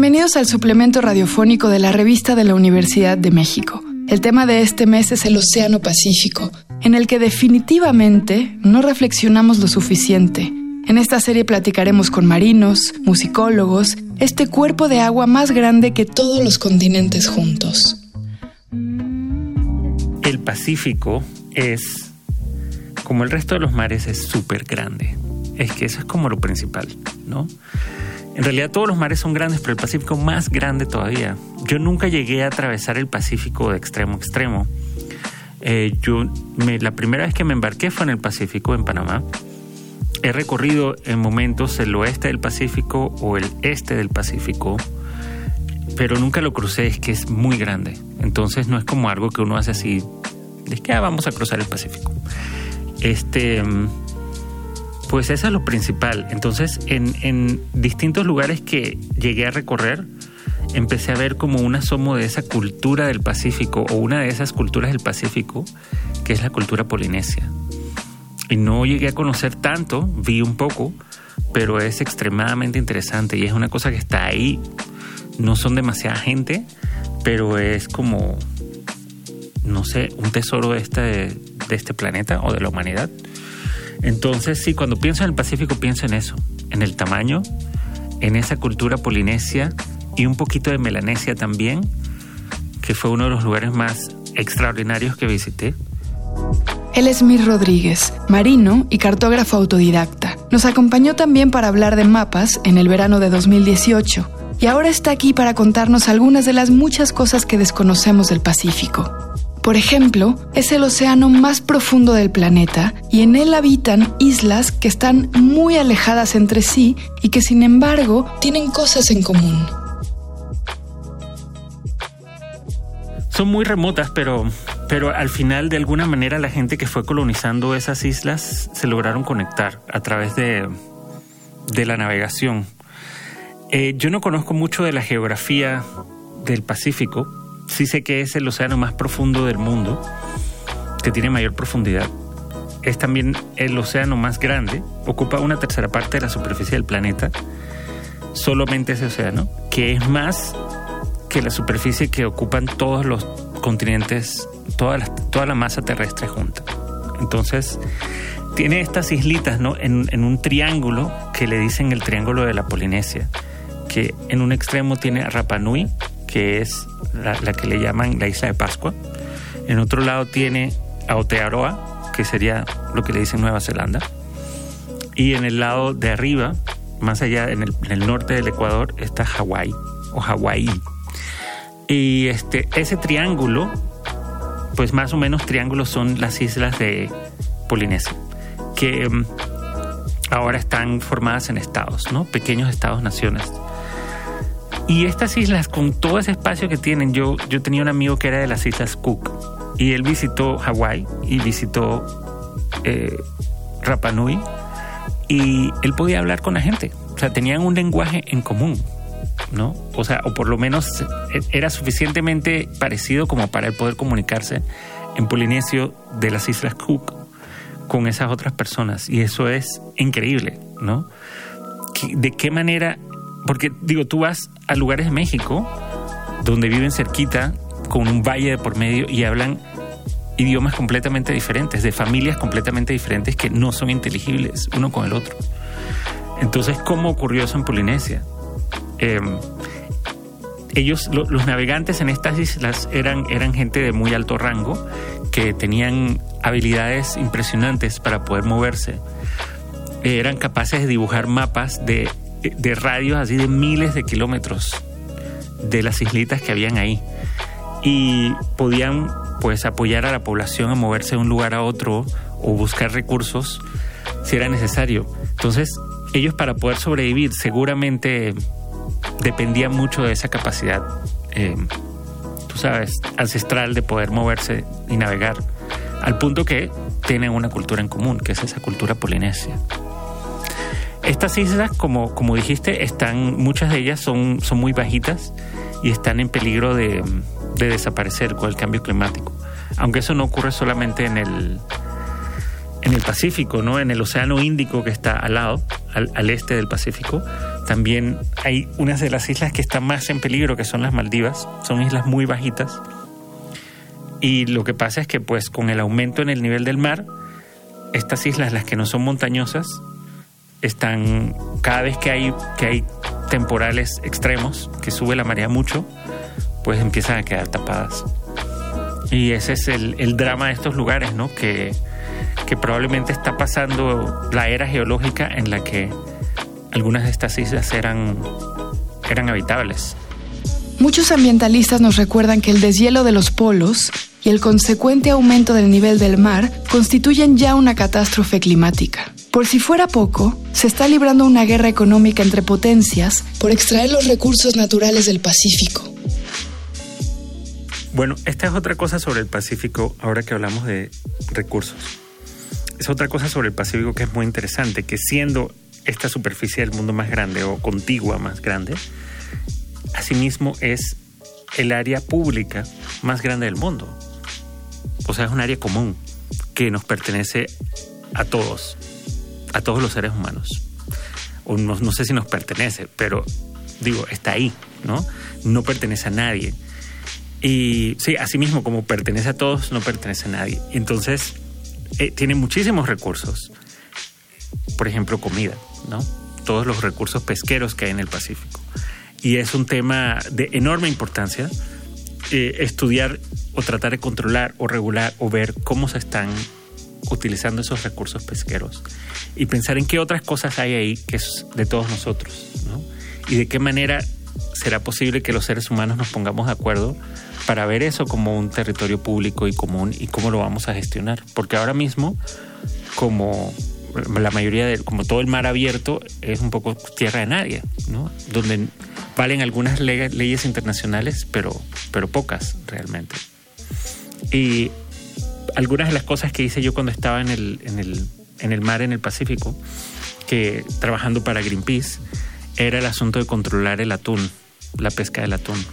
Bienvenidos al suplemento radiofónico de la revista de la Universidad de México. El tema de este mes es el Océano Pacífico, en el que definitivamente no reflexionamos lo suficiente. En esta serie platicaremos con marinos, musicólogos, este cuerpo de agua más grande que todos los continentes juntos. El Pacífico es, como el resto de los mares, es súper grande. Es que eso es como lo principal, ¿no? En realidad todos los mares son grandes, pero el Pacífico más grande todavía. Yo nunca llegué a atravesar el Pacífico de extremo a extremo. Eh, yo la primera vez que me embarqué fue en el Pacífico, en Panamá. He recorrido en momentos el oeste del Pacífico o el este del Pacífico, pero nunca lo crucé, es que es muy grande. Entonces no es como algo que uno hace así, es que ah, vamos a cruzar el Pacífico. Este pues eso es lo principal. Entonces, en, distintos lugares que llegué a recorrer, empecé a ver como un asomo de esa cultura del Pacífico o una de esas culturas del Pacífico, que es la cultura polinesia. Y no llegué a conocer tanto, vi un poco, pero es extremadamente interesante y es una cosa que está ahí. No son demasiada gente, pero es como, no sé, un tesoro de de este planeta o de la humanidad. Entonces, sí, cuando pienso en el Pacífico, pienso en eso, en el tamaño, en esa cultura polinesia y un poquito de Melanesia también, que fue uno de los lugares más extraordinarios que visité. Él es Mir Rodríguez, marino y cartógrafo autodidacta. Nos acompañó también para hablar de mapas en el verano de 2018 y ahora está aquí para contarnos algunas de las muchas cosas que desconocemos del Pacífico. Por ejemplo, es el océano más profundo del planeta y en él habitan islas que están muy alejadas entre sí y que sin embargo tienen cosas en común. Son muy remotas, pero, pero al final de alguna manera la gente que fue colonizando esas islas se lograron conectar a través de, de la navegación. Eh, yo no conozco mucho de la geografía del Pacífico, sí sé que es el océano más profundo del mundo, que tiene mayor profundidad. Es también el océano más grande, ocupa una tercera parte de la superficie del planeta, solamente ese océano, que es más que la superficie que ocupan todos los continentes, toda la, toda la masa terrestre junta. Entonces, tiene estas islitas ¿no? en, un triángulo que le dicen el triángulo de la Polinesia, que en un extremo tiene a Rapa que es la, que le llaman la isla de Pascua. En otro lado tiene Aotearoa, que sería lo que le dicen Nueva Zelanda. Y en el lado de arriba, más allá, en el, norte del Ecuador, está Hawái o Hawái. Y este, ese triángulo, pues más o menos triángulos son las islas de Polinesia, que mm, ahora están formadas en estados, ¿no? Pequeños estados-naciones. Y estas islas, con todo ese espacio que tienen, yo, yo tenía un amigo que era de las Islas Cook y él visitó Hawái y visitó eh, Rapa Nui y él podía hablar con la gente. O sea, tenían un lenguaje en común, ¿no? O sea, o por lo menos era suficientemente parecido como para poder comunicarse en polinesio de las Islas Cook con esas otras personas. Y eso es increíble, ¿no? ¿De qué manera porque digo, tú vas a lugares de México donde viven cerquita con un valle de por medio y hablan idiomas completamente diferentes, de familias completamente diferentes que no son inteligibles uno con el otro. Entonces, ¿cómo ocurrió eso en Polinesia? Em, ellos, los navegantes en estas islas eran, eran gente de muy alto rango que tenían habilidades impresionantes para poder moverse. eran capaces de dibujar mapas de de radios así de miles de kilómetros de las islitas que habían ahí y podían pues apoyar a la población a moverse de un lugar a otro o buscar recursos si era necesario. Entonces, ellos para poder sobrevivir seguramente dependían mucho de esa capacidad, eh, tú sabes, ancestral de poder moverse y navegar, al punto que tienen una cultura en común, que es esa cultura polinesia. Estas islas, como, como dijiste, están, muchas de ellas son, son muy bajitas y están en peligro de, desaparecer con el cambio climático. Aunque eso no ocurre solamente en el, en el Pacífico, ¿no? En el Océano Índico que está al lado, al, este del Pacífico, También hay unas de las islas que están más en peligro, que son las Maldivas. Son islas muy bajitas. Y lo que pasa es que pues con el aumento en el nivel del mar, estas islas, las que no son montañosas, están cada vez que hay, que hay temporales extremos, que sube la marea mucho, pues empiezan a quedar tapadas. Y ese es el, el drama de estos lugares, ¿no? Que, que probablemente está pasando la era geológica en la que algunas de estas islas eran, eran habitables. Muchos ambientalistas nos recuerdan que el deshielo de los polos y el consecuente aumento del nivel del mar constituyen ya una catástrofe climática. Por si fuera poco, se está librando una guerra económica entre potencias por extraer los recursos naturales del Pacífico. Bueno, esta es otra cosa sobre el Pacífico, ahora que hablamos de recursos. Es otra cosa sobre el Pacífico que es muy interesante, que siendo esta superficie del mundo más grande o contigua más grande, asimismo es el área pública más grande del mundo. O sea, es un área común que nos pertenece a todos, a todos los seres humanos. O no, sé si nos pertenece, pero digo, está ahí, ¿no? No pertenece a nadie. Y sí, asimismo, como pertenece a todos, no pertenece a nadie. Entonces, eh, tiene muchísimos recursos. Por ejemplo, comida, ¿no? Todos los recursos pesqueros que hay en el Pacífico. Y es un tema de enorme importancia eh, estudiar o tratar de controlar o regular o ver cómo se están utilizando esos recursos pesqueros y pensar en qué otras cosas hay ahí que es de todos nosotros, ¿no? Y de qué manera será posible que los seres humanos nos pongamos de acuerdo para ver eso como un territorio público y común y cómo lo vamos a gestionar. Porque ahora mismo, como la mayoría de, como todo el mar abierto, es un poco tierra de nadie, ¿no? Donde valen algunas leyes internacionales, pero, pero pocas realmente. Y algunas de las cosas que hice yo cuando estaba en el, en el, en el mar, en el Pacífico, que trabajando para Greenpeace, era el asunto de controlar el atún, la pesca del atún.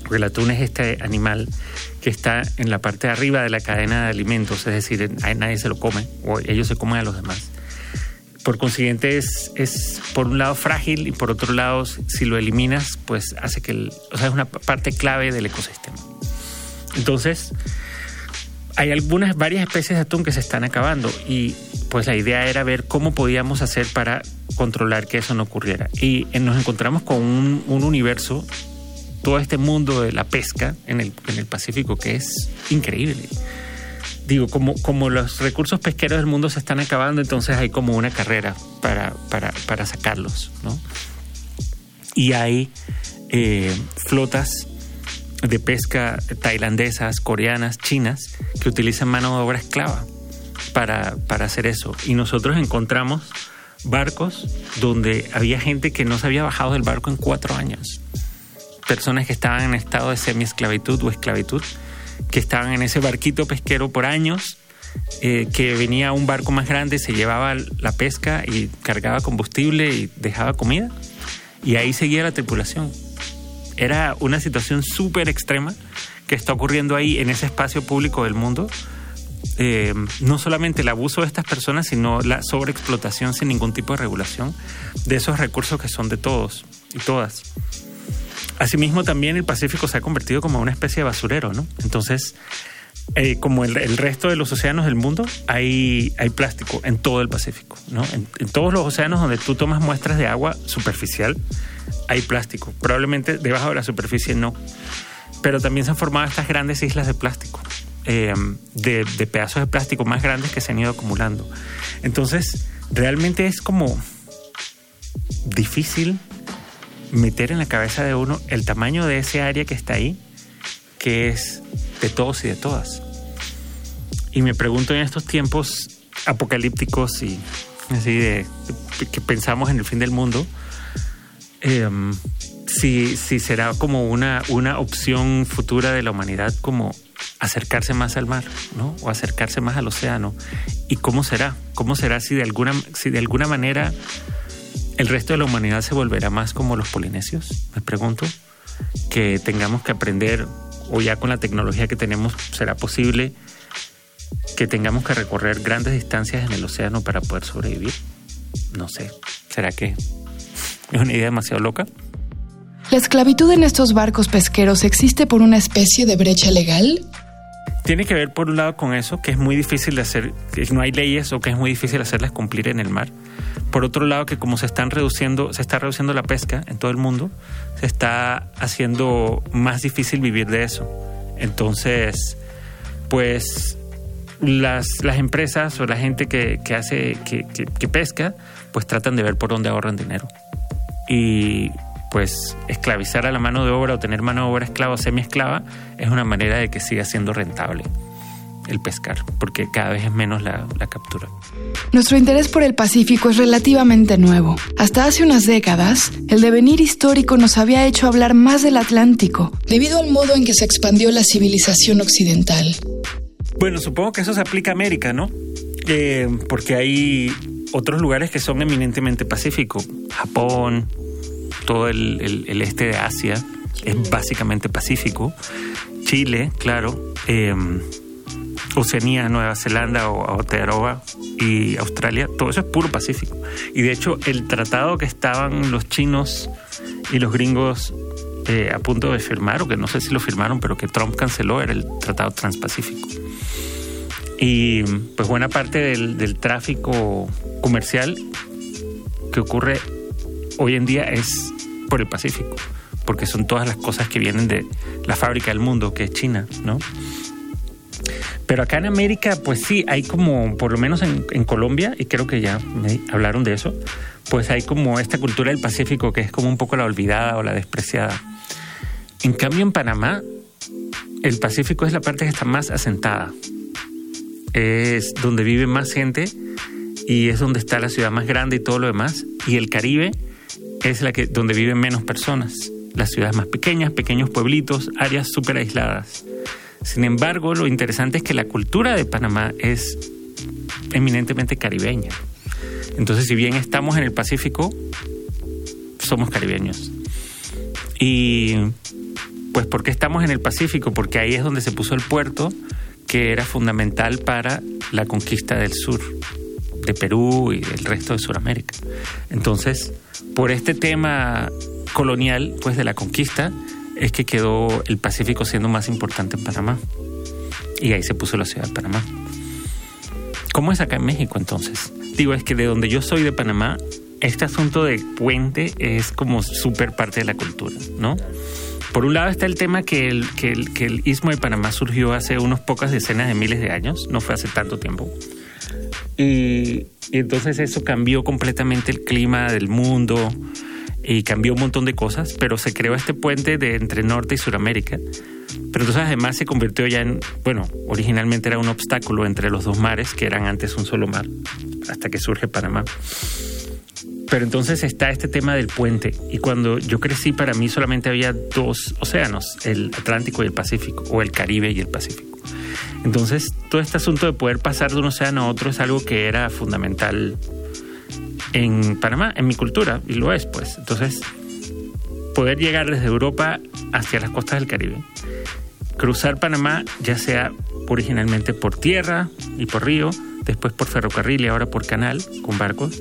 Porque el atún es este animal que está en la parte de arriba de la cadena de alimentos, es decir, nadie se lo come o ellos se comen a los demás. Por consiguiente es, es por un lado frágil y por otro lado si lo eliminas pues hace que, el, o sea, es una parte clave del ecosistema. Entonces, hay algunas, varias especies de atún que se están acabando y pues la idea era ver cómo podíamos hacer para controlar que eso no ocurriera. Y nos encontramos con un, un universo todo este mundo de la pesca en el, en el Pacífico que es increíble. Digo, como, como los recursos pesqueros del mundo se están acabando, entonces hay como una carrera para, para, para sacarlos, ¿no? Y hay eh, flotas de pesca tailandesas, coreanas, chinas, que utilizan mano de obra esclava para, para hacer eso. Y nosotros encontramos barcos donde había gente que no se había bajado del barco en cuatro años personas que estaban en estado de semi-esclavitud o esclavitud, que estaban en ese barquito pesquero por años, eh, que venía un barco más grande, se llevaba la pesca y cargaba combustible y dejaba comida, y ahí seguía la tripulación. Era una situación súper extrema que está ocurriendo ahí en ese espacio público del mundo. Eh, no solamente el abuso de estas personas, sino la sobreexplotación sin ningún tipo de regulación de esos recursos que son de todos y todas. Asimismo, también el Pacífico se ha convertido como una especie de basurero, ¿no? Entonces, eh, como el, resto de los océanos del mundo, hay, hay plástico en todo el Pacífico, ¿no? En, todos los océanos donde tú tomas muestras de agua superficial, hay plástico. Probablemente debajo de la superficie no. Pero también se han formado estas grandes islas de plástico, eh, de, de pedazos de plástico más grandes que se han ido acumulando. Entonces, realmente es como difícil meter en la cabeza de uno el tamaño de ese área que está ahí, que es de todos y de todas. Y me pregunto en estos tiempos apocalípticos y así de, que pensamos en el fin del mundo, em, si, si, será como una, una opción futura de la humanidad como acercarse más al mar, ¿no? O acercarse más al océano. ¿Y cómo será? ¿Cómo será si de alguna, si de alguna manera ¿El resto de la humanidad se volverá más como los polinesios? Me pregunto. Que tengamos que aprender, o ya con la tecnología que tenemos, será posible que tengamos que recorrer grandes distancias en el océano para poder sobrevivir. No sé, ¿será que Es una idea demasiado loca. ¿La esclavitud en estos barcos pesqueros existe por una especie de brecha legal? Tiene que ver por un lado con eso, que es muy difícil de hacer, que no hay leyes o que es muy difícil hacerlas cumplir en el mar. Por otro lado, que como se están reduciendo, se está reduciendo la pesca en todo el mundo, se está haciendo más difícil vivir de eso. Entonces, pues las, las empresas o la gente que, hace, que, que pesca, pues tratan de ver por dónde ahorran dinero. Y pues esclavizar a la mano de obra o tener mano de obra esclava o semi-esclava es una manera de que siga siendo rentable el pescar, porque cada vez es menos la, la, captura. Nuestro interés por el Pacífico es relativamente nuevo. Hasta hace unas décadas, el devenir histórico nos había hecho hablar más del Atlántico, debido al modo en que se expandió la civilización occidental. Bueno, supongo que eso se aplica a América, ¿no? Eh, porque hay otros lugares que son eminentemente pacífico. Japón, todo el, este de Asia es básicamente pacífico. Chile, claro. Em, Oceanía, Nueva Zelanda o Aotearoa y Australia, todo eso es puro Pacífico. Y de hecho, el tratado que estaban los chinos y los gringos eh, a punto de firmar, o que no sé si lo firmaron, pero que Trump canceló, era el Tratado Transpacífico. Y pues buena parte del, del tráfico comercial que ocurre hoy en día es por el Pacífico, porque son todas las cosas que vienen de la fábrica del mundo, que es China, ¿no? Pero acá en América, pues sí, hay como, por lo menos en, Colombia, y creo que ya me hablaron de eso, pues hay como esta cultura del Pacífico que es como un poco la olvidada o la despreciada. En cambio, en Panamá, el Pacífico es la parte que está más asentada. Es donde vive más gente y es donde está la ciudad más grande y todo lo demás. Y el Caribe es la que, donde viven menos personas. Las ciudades más pequeñas, pequeños pueblitos, áreas súper aisladas. Sin embargo, lo interesante es que la cultura de Panamá es eminentemente caribeña. Entonces, si bien estamos en el Pacífico, somos caribeños. Y pues, ¿por qué estamos en el Pacífico? Porque ahí es donde se puso el puerto que era fundamental para la conquista del sur, de Perú y del resto de Sudamérica. Entonces, por este tema colonial, pues de la conquista, es que quedó el Pacífico siendo más importante en Panamá. Y ahí se puso la ciudad de Panamá. ¿Cómo es acá en México entonces? Digo, es que de donde yo soy de Panamá, este asunto de puente es como súper parte de la cultura, ¿no? Por un lado está el tema que el, que, el, que el istmo de Panamá surgió hace unas pocas decenas de miles de años, no fue hace tanto tiempo. Y, entonces eso cambió completamente el clima del mundo y cambió un montón de cosas, pero se creó este puente de entre Norte y Suramérica. Pero entonces además se convirtió ya en, bueno, originalmente era un obstáculo entre los dos mares, que eran antes un solo mar, hasta que surge Panamá. Pero entonces está este tema del puente. Y cuando yo crecí, para mí solamente había dos océanos, el Atlántico y el Pacífico, o el Caribe y el Pacífico. Entonces, todo este asunto de poder pasar de un océano a otro es algo que era fundamental en Panamá, en mi cultura, y lo es, pues. Entonces, poder llegar desde Europa hacia las costas del Caribe, cruzar Panamá, ya sea originalmente por tierra y por río, después por ferrocarril y ahora por canal, con barcos,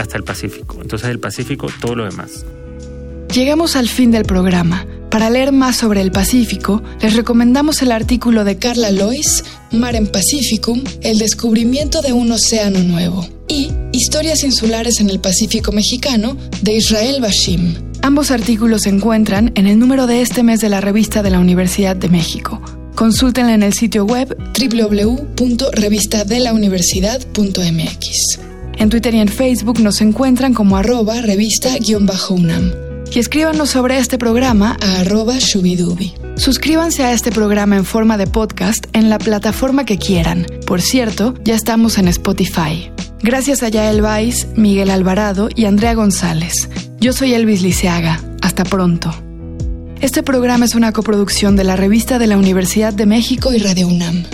hasta el Pacífico. Entonces, el Pacífico, todo lo demás. Llegamos al fin del programa. Para leer más sobre el Pacífico, les recomendamos el artículo de Carla Lois, Mar en Pacificum, el descubrimiento de un océano nuevo, y Historias insulares en el Pacífico mexicano, de Israel Bashim. Ambos artículos se encuentran en el número de este mes de la revista de la Universidad de México. Consúltenla en el sitio web www.revistadelauniversidad.mx. En Twitter y en Facebook nos encuentran como arroba revista-unam y escríbanos sobre este programa a arroba shubidubi. Suscríbanse a este programa en forma de podcast en la plataforma que quieran. Por cierto, ya estamos en Spotify. Gracias a Yael Vais, Miguel Alvarado y Andrea González. Yo soy Elvis Liceaga. Hasta pronto. Este programa es una coproducción de la Revista de la Universidad de México y Radio UNAM.